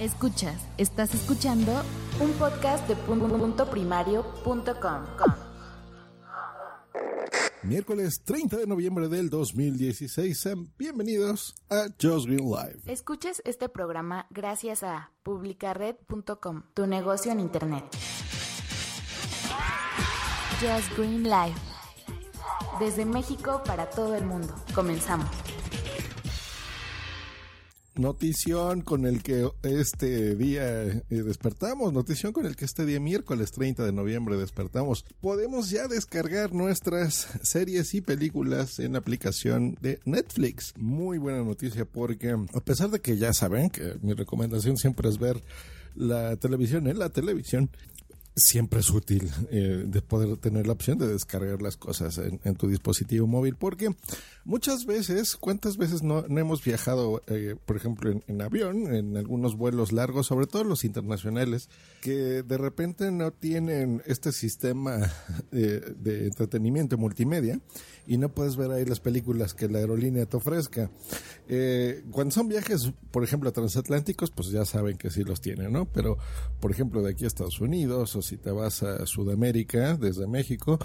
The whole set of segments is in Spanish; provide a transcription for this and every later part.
Escuchas, estás escuchando un podcast de punto primario.com. Miércoles 30 de noviembre del 2016. Sean bienvenidos a Just Green Live. Escuches este programa gracias a publicared.com, tu negocio en internet. Just Green Live. Desde México para todo el mundo. Comenzamos. Notición con el que este día eh, despertamos, notición con el que este día miércoles 30 de noviembre despertamos. Podemos ya descargar nuestras series y películas en la aplicación de Netflix. Muy buena noticia porque a pesar de que ya saben que mi recomendación siempre es ver la televisión en la televisión, siempre es útil eh, de poder tener la opción de descargar las cosas en, tu dispositivo móvil porque muchas veces, ¿cuántas veces no, hemos viajado, eh, por ejemplo, en, avión, en algunos vuelos largos, sobre todo los internacionales, que de repente no tienen este sistema de, de entretenimiento multimedia y no puedes ver ahí las películas que la aerolínea te ofrezca. Eh, cuando son viajes, por ejemplo, transatlánticos, pues ya saben que sí los tienen, ¿no? Pero, por ejemplo, de aquí a Estados Unidos o si te vas a Sudamérica desde México,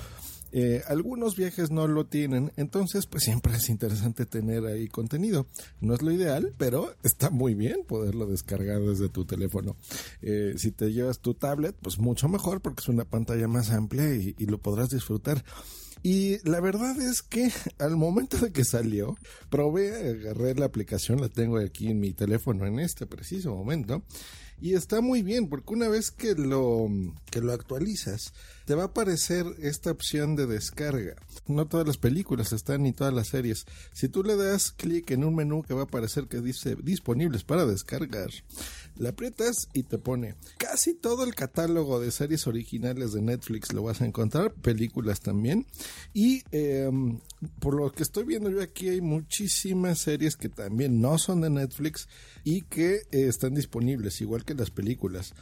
eh, algunos viajes no lo tienen, entonces pues siempre es interesante tener ahí contenido. No es lo ideal, pero está muy bien poderlo descargar desde tu teléfono. Eh, si te llevas tu tablet, pues mucho mejor porque es una pantalla más amplia y, y lo podrás disfrutar. Y la verdad es que al momento de que salió, probé, agarré la aplicación, la tengo aquí en mi teléfono en este preciso momento. Y está muy bien, porque una vez que lo, que lo actualizas, te va a aparecer esta opción de descarga. No todas las películas están ni todas las series. Si tú le das clic en un menú que va a aparecer que dice disponibles para descargar, le aprietas y te pone casi todo el catálogo de series originales de Netflix lo vas a encontrar, películas también. Y em, por lo que estoy viendo yo aquí hay muchísimas series que también no son de Netflix y que eh, están disponibles, igual que las películas.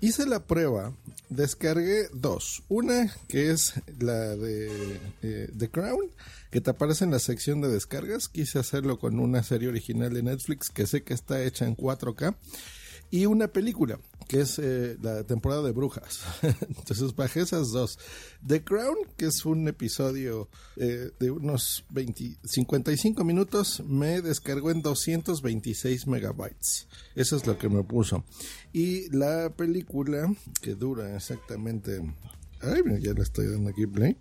Hice la prueba, descargué dos. Una que es la de eh, The Crown, que te aparece en la sección de descargas. Quise hacerlo con una serie original de Netflix que sé que está hecha en 4K y una película que es eh, la temporada de brujas. Entonces bajé esas dos. The Crown, que es un episodio eh, de unos 20, 55 minutos, me descargó en 226 megabytes. Eso es lo que me puso. Y la película, que dura exactamente... Ay, ya le estoy dando aquí play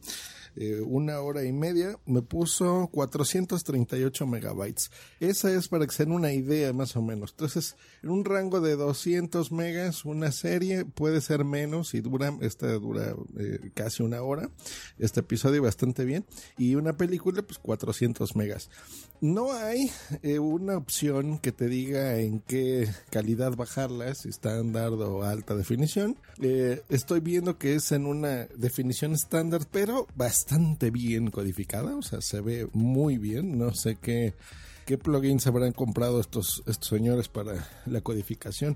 eh, una hora y media, me puso 438 megabytes. Esa es para que se den una idea más o menos. Entonces, en un rango de 200 megas, una serie puede ser menos y dura, esta dura eh, casi una hora. Este episodio bastante bien. Y una película, pues 400 megas. No hay eh, una opción que te diga en qué calidad bajarla, si estándar o alta definición. estoy viendo que es en una definición estándar, pero bastante bastante bien codificada, o sea, se ve muy bien. No sé qué, qué plugins habrán comprado estos, estos señores para la codificación.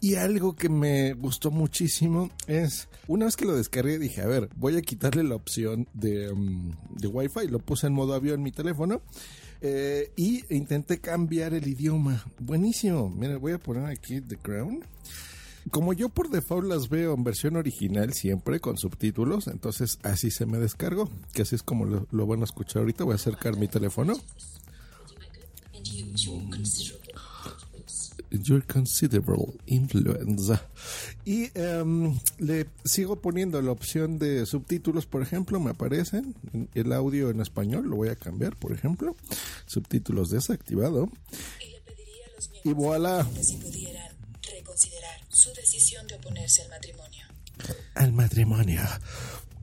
Y algo que me gustó muchísimo es, una vez que lo descargué, dije, a ver, voy a quitarle la opción de, um, de Wi-Fi, lo puse en modo avión en mi teléfono. Eh, y intenté cambiar el idioma. Buenísimo. Mira, voy a poner aquí The Crown como yo por default las veo en versión original siempre con subtítulos, entonces así se me descargo, que así es como lo, van a escuchar ahorita. Voy a acercar mi teléfono. Your considerable influence. Y em, le sigo poniendo la opción de subtítulos, por ejemplo, me aparecen el audio en español, lo voy a cambiar, por ejemplo, subtítulos desactivado. Y voilà su decisión de oponerse al matrimonio. Al matrimonio.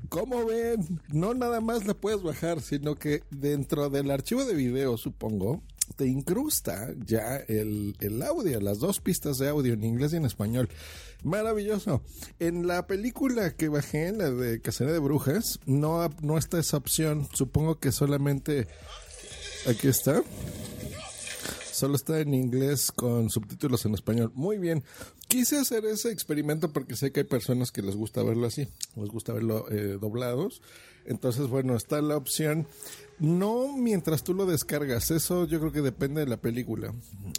Como ven, no nada más la puedes bajar, sino que dentro del archivo de video, supongo, te incrusta ya el, el, audio, las dos pistas de audio en inglés y en español. Maravilloso. En la película que bajé, la de Cacería de Brujas, no, no está esa opción. Supongo que solamente... Aquí está. Solo está en inglés con subtítulos en español. Muy bien. Quise hacer ese experimento porque sé que hay personas que les gusta verlo así, les gusta verlo eh, doblados. Entonces, bueno, está la opción. No mientras tú lo descargas, eso yo creo que depende de la película.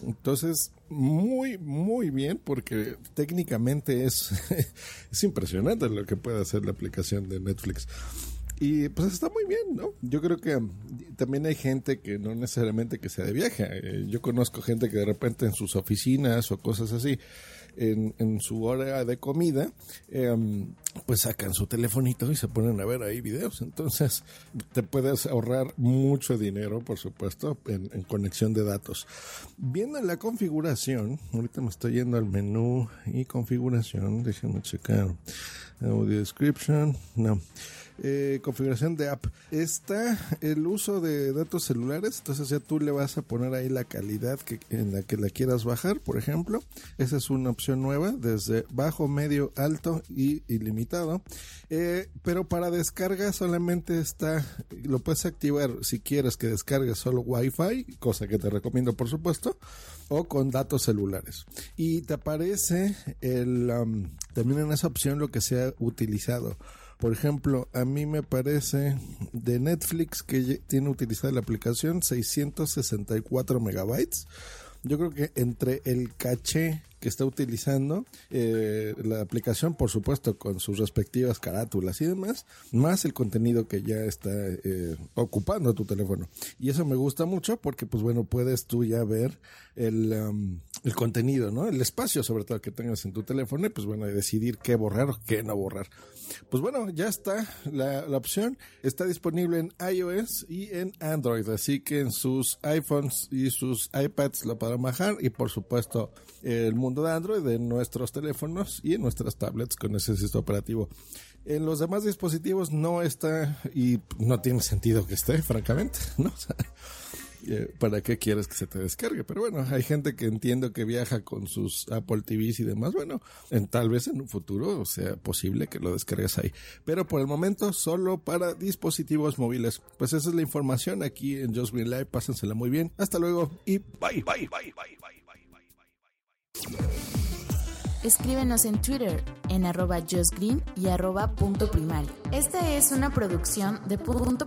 Entonces, muy, muy bien, porque técnicamente es, es impresionante lo que puede hacer la aplicación de Netflix. Y pues está muy bien, ¿no? Yo creo que también hay gente que no necesariamente que sea de viaje. Eh, yo conozco gente que de repente en sus oficinas o cosas así, en, en su hora de comida, em, pues sacan su telefonito y se ponen a ver ahí videos. Entonces te puedes ahorrar mucho dinero, por supuesto, en, en conexión de datos. Viendo la configuración, ahorita me estoy yendo al menú y configuración, déjenme checar. Audio description, no eh, configuración de app. Está el uso de datos celulares, entonces ya tú le vas a poner ahí la calidad en la que la quieras bajar, por ejemplo. Esa es una opción nueva, desde bajo, medio, alto y ilimitado. Eh, pero para descarga solamente está, lo puedes activar si quieres que descargue solo Wi-Fi, cosa que te recomiendo por supuesto, o con datos celulares. Y te aparece el, también en esa opción lo que se ha utilizado. Por ejemplo, a mí me parece de Netflix que tiene utilizada la aplicación 664 megabytes. Yo creo que entre el caché que está utilizando eh, la aplicación, por supuesto, con sus respectivas carátulas y demás, más el contenido que ya está eh, ocupando tu teléfono. Y eso me gusta mucho porque, pues bueno, puedes tú ya ver el, el contenido, ¿no? El espacio, sobre todo, que tengas en tu teléfono y, pues bueno, decidir qué borrar o qué no borrar. Pues bueno, ya está la, la opción. Está disponible en iOS y en Android, así que en sus iPhones y sus iPads lo podrán bajar y, por supuesto, el mundo de Android en nuestros teléfonos y en nuestras tablets con ese sistema operativo. En los demás dispositivos no está y no tiene sentido que esté, francamente, ¿no? Eh, ¿Para qué quieres que se te descargue? Pero bueno, hay gente que entiendo que viaja con sus Apple TVs y demás. Bueno, en, tal vez en un futuro sea posible que lo descargues ahí. Pero por el momento, solo para dispositivos móviles. Pues esa es la información aquí en Just Green Live. Pásensela muy bien. Hasta luego y bye, bye, bye, bye, bye. Escríbenos en Twitter en arroba justgreen y arroba punto primario. Esta es una producción de punto